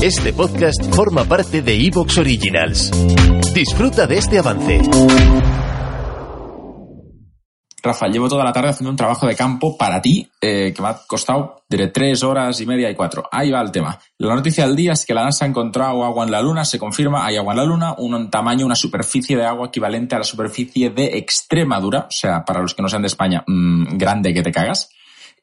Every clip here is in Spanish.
Este podcast forma parte de Evox Originals. Disfruta de este avance. Rafa, llevo toda la tarde haciendo un trabajo de campo para ti eh, que me ha costado de tres horas y media y cuatro. Ahí va el tema. La noticia del día es que la NASA ha encontrado agua en la Luna, se confirma, hay agua en la Luna, un tamaño, una superficie de agua equivalente a la superficie de Extremadura, o sea, para los que no sean de España, mmm, grande que te cagas.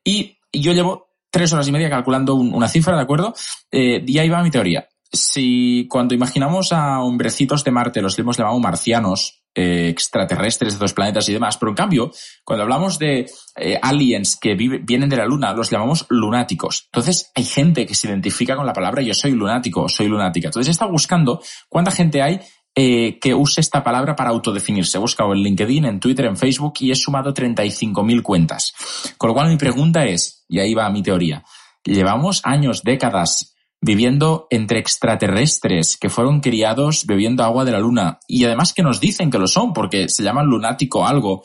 Y yo llevo tres horas y media calculando un, una cifra, ¿de acuerdo? Eh, y ahí va mi teoría. Si cuando imaginamos a hombrecitos de Marte los hemos llamado marcianos, eh, extraterrestres de otros planetas y demás, pero en cambio, cuando hablamos de eh, aliens que vienen de la Luna, los llamamos lunáticos. Entonces, hay gente que se identifica con la palabra yo soy lunático, soy lunática. Entonces, estado buscando cuánta gente hay eh, que use esta palabra para autodefinirse. He buscado en LinkedIn, en Twitter, en Facebook y he sumado 35.000 cuentas. Con lo cual mi pregunta es, y ahí va mi teoría, llevamos años, décadas viviendo entre extraterrestres que fueron criados bebiendo agua de la luna y además que nos dicen que lo son porque se llaman lunático algo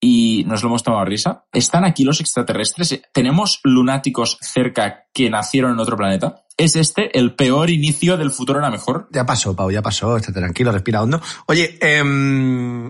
y nos lo hemos tomado a risa. ¿Están aquí los extraterrestres? ¿Tenemos lunáticos cerca que nacieron en otro planeta? ¿Es este el peor inicio del futuro era mejor? Ya pasó, Pau, ya pasó. Esté tranquilo, respira hondo. Oye, eh,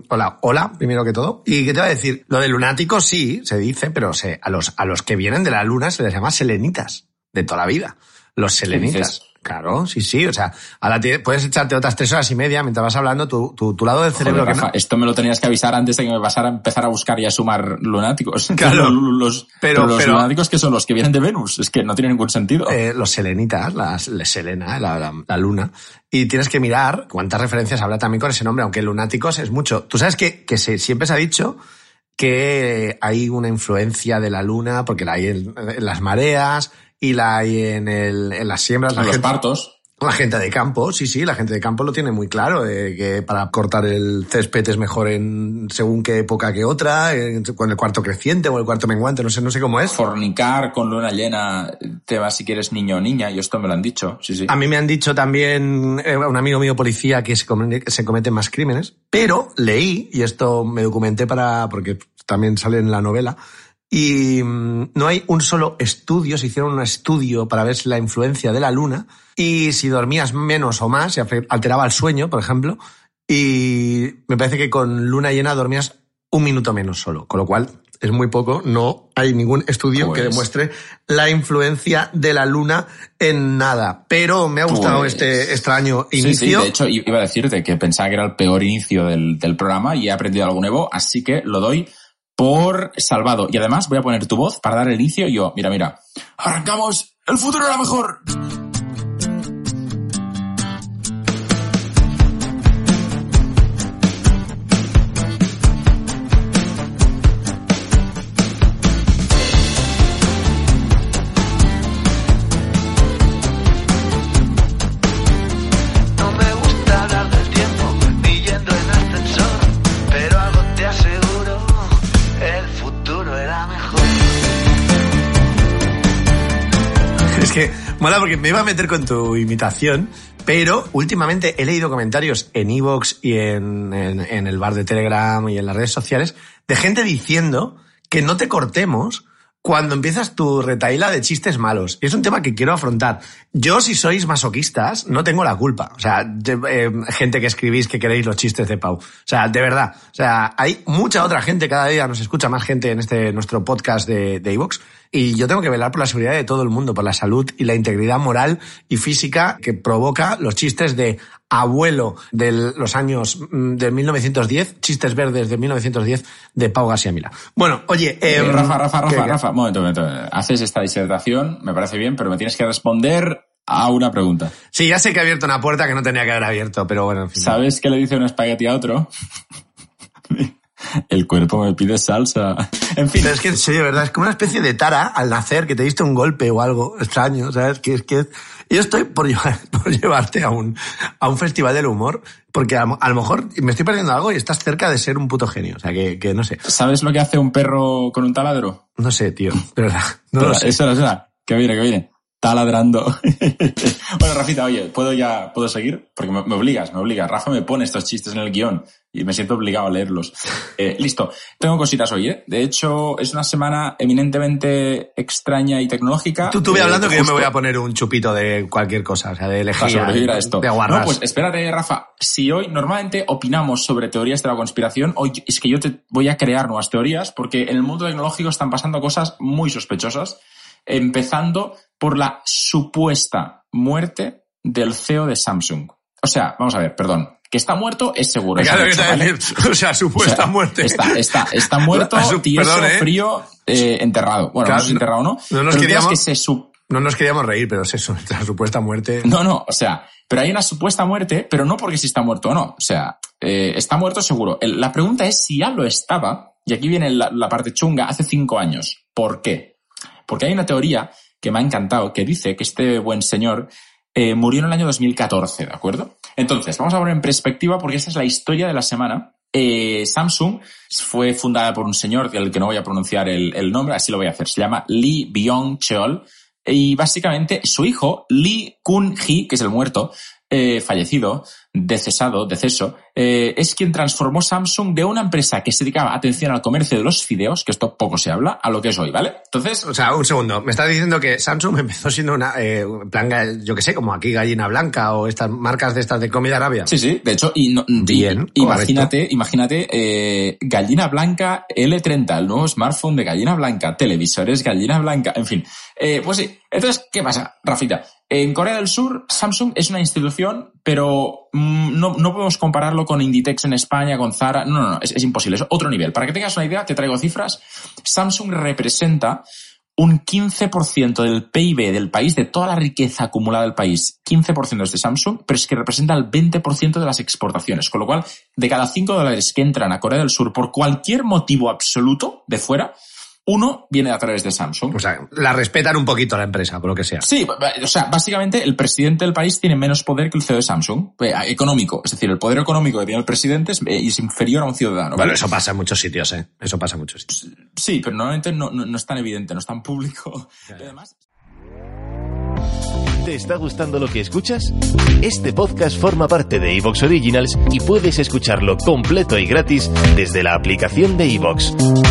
hola, hola, primero que todo. ¿Y qué te va a decir? Lo de lunáticos sí, se dice, pero se, a, los, a los que vienen de la luna se les llama selenitas, de toda la vida. Los selenitas. Claro, sí, sí. O sea, ahora te, puedes echarte otras tres horas y media mientras vas hablando tu, tu, tu lado del cerebro. Joder, que Rafa, no- Esto me lo tenías que avisar antes de que me pasara a empezar a buscar y a sumar lunáticos. Claro. Los, Pero- pero, los pero- lunáticos que son los que vienen de Venus. Es que no tiene ningún sentido. eh, los selenitas, las, la Selena, la, la, la luna. Y tienes que mirar cuántas referencias habrá también con ese nombre, aunque lunáticos es mucho. Tú sabes que, que se, siempre se ha dicho que hay una influencia de la luna, porque la hay en, en las mareas y la hay en, el, en las siembras. La los gente- partos. La gente de campo, sí, sí, la gente de campo lo tiene muy claro, eh, que para cortar el césped es mejor en según qué época que otra, en, con el cuarto creciente o el cuarto menguante, no sé, no sé cómo es. Fornicar con luna llena te va si quieres niño o niña. Y esto me lo han dicho. Sí, sí. A mí me han dicho también eh, un amigo mío policía que se, se cometen más crímenes, pero leí, y esto me documenté para, porque también sale en la novela, y mm, no hay un solo estudio, se hicieron un estudio para ver si la influencia de la luna y si dormías menos o más, se alteraba el sueño, por ejemplo, y me parece que con luna llena dormías un minuto menos solo, con lo cual es muy poco, no hay ningún estudio que Pues- demuestre la influencia de la luna en nada. Pero me ha gustado Pues- este extraño Sí, inicio. sí, de hecho iba a decirte que pensaba que era el peor inicio del, del programa y he aprendido algo nuevo, así que lo doy por salvado. Y además voy a poner tu voz para dar el inicio y yo, mira, mira, arrancamos, el futuro era mejor. Es que mola porque me iba a meter con tu imitación, pero últimamente he leído comentarios en Evox y en, en- en el bar de Telegram y en las redes sociales de gente diciendo que no te cortemos cuando empiezas tu retaíla de chistes malos. Y es un tema que quiero afrontar. Yo, si sois masoquistas, no tengo la culpa. O sea, eh, gente que escribís que queréis los chistes de Pau. O sea, de verdad. O sea, hay mucha otra gente, cada día nos escucha más gente en este nuestro podcast de, de Evox. Y yo tengo que velar por la seguridad de todo el mundo, por la salud y la integridad moral y física que provoca los chistes de abuelo de los años mm, de 1910, chistes verdes de 1910 de Pau García Mila. Bueno, oye, Eh, em, Rafa, Rafa, ¿qué- Rafa? Rafa, momento, momento. Haces esta disertación, me parece bien, pero me tienes que responder a una pregunta. Sí, ya sé que he abierto una puerta que no tenía que haber abierto, pero bueno, en fin. ¿Sabes qué le dice un espagueti a otro? El cuerpo me pide salsa. En fin, Pero es que en serio, ¿verdad? Es como una especie de tara al nacer, que te diste un golpe o algo extraño, ¿sabes? Que es que yo estoy por, llevar- por llevarte a un, a un festival del humor, porque a, lo- a lo mejor me estoy perdiendo algo y estás cerca de ser un puto genio. O sea, que, que no sé. ¿sabes lo que hace un perro con un taladro? No sé, tío. De verdad. No lo Espera, sé. Eso, eso, que viene, que viene. Está ladrando. bueno, Rafita, oye, ¿puedo ya, puedo seguir? Porque me, me, obligas, me obligas. Rafa me pone estos chistes en el guion y me siento obligado a leerlos. Eh, listo. Tengo cositas hoy, ¿eh? De hecho, es una semana eminentemente extraña y tecnológica. Tú estuve eh, hablando que yo me voy a poner un chupito de cualquier cosa, o sea, de elegir sobrevivir a esto. de. No, pues espérate, Rafa. Si hoy normalmente opinamos sobre teorías de la conspiración, hoy es que yo te voy a crear nuevas teorías porque en el mundo tecnológico están pasando cosas muy sospechosas, empezando por la supuesta muerte del CEO de Samsung. O sea, vamos a ver, perdón. Que está muerto es seguro. Claro es o sea, supuesta O sea, muerte. Está, está, está muerto, su- tieso, perdón, ¿eh? frío, eh, enterrado. Bueno, Claro, no si enterrado no. no nos pero es queríamos- que se sup- No nos queríamos reír, pero es eso, la supuesta muerte. No, no, o sea, pero hay una supuesta muerte, pero no porque si está muerto o no. O sea, eh, está muerto seguro. La pregunta es si ya lo estaba, y aquí viene la, la parte chunga, hace cinco años. ¿Por qué? Porque hay una teoría que me ha encantado que dice que este buen señor eh, murió en el año 2014, ¿de acuerdo? Entonces, vamos a poner en perspectiva porque esta es la historia de la semana. Eh, Samsung fue fundada por un señor del que no voy a pronunciar el, el nombre, así lo voy a hacer. Se llama Lee Byung-cheol. Y básicamente su hijo, Lee Kun-hee, que es el muerto, eh, fallecido, decesado, deceso, eh, es quien transformó Samsung de una empresa que se dedicaba, atención, al comercio de los fideos, que esto poco se habla, a lo que es hoy, ¿vale? Entonces, O sea, un segundo. Me estás diciendo que Samsung empezó siendo una, eh, plan, ga- yo que sé, como aquí Gallina Blanca o estas marcas de estas de comida árabe. Sí, sí, de hecho, y no- y- Bien, imagínate, imagínate, eh, Gallina Blanca L30, el nuevo smartphone de Gallina Blanca, televisores Gallina Blanca, en fin. Eh, pues sí, entonces, ¿qué pasa, Rafita? En Corea del Sur, Samsung es una institución, pero mm, no, no podemos compararlo con Inditex en España, con Zara, no, no, no, es, es imposible, es otro nivel. Para que tengas una idea, te traigo cifras. Samsung representa un 15% del PIB del país, de toda la riqueza acumulada del país, 15% es de Samsung, pero es que representa el 20% de las exportaciones. Con lo cual, de cada 5 dólares que entran a Corea del Sur por cualquier motivo absoluto de fuera, uno viene a través de Samsung. O sea, la respetan un poquito a la empresa, por lo que sea. Sí, o sea, básicamente el presidente del país tiene menos poder que el CEO de Samsung, eh, económico. Es decir, el poder económico que tiene el presidente es, eh, es inferior a un ciudadano. Bueno, eso pasa en muchos sitios, ¿eh? Eso pasa en muchos sitios. Sí, pero normalmente no, no, no es tan evidente, no es tan público. Y además, ¿Te está gustando lo que escuchas? Este podcast forma parte de Evox Originals y puedes escucharlo completo y gratis desde la aplicación de Evox.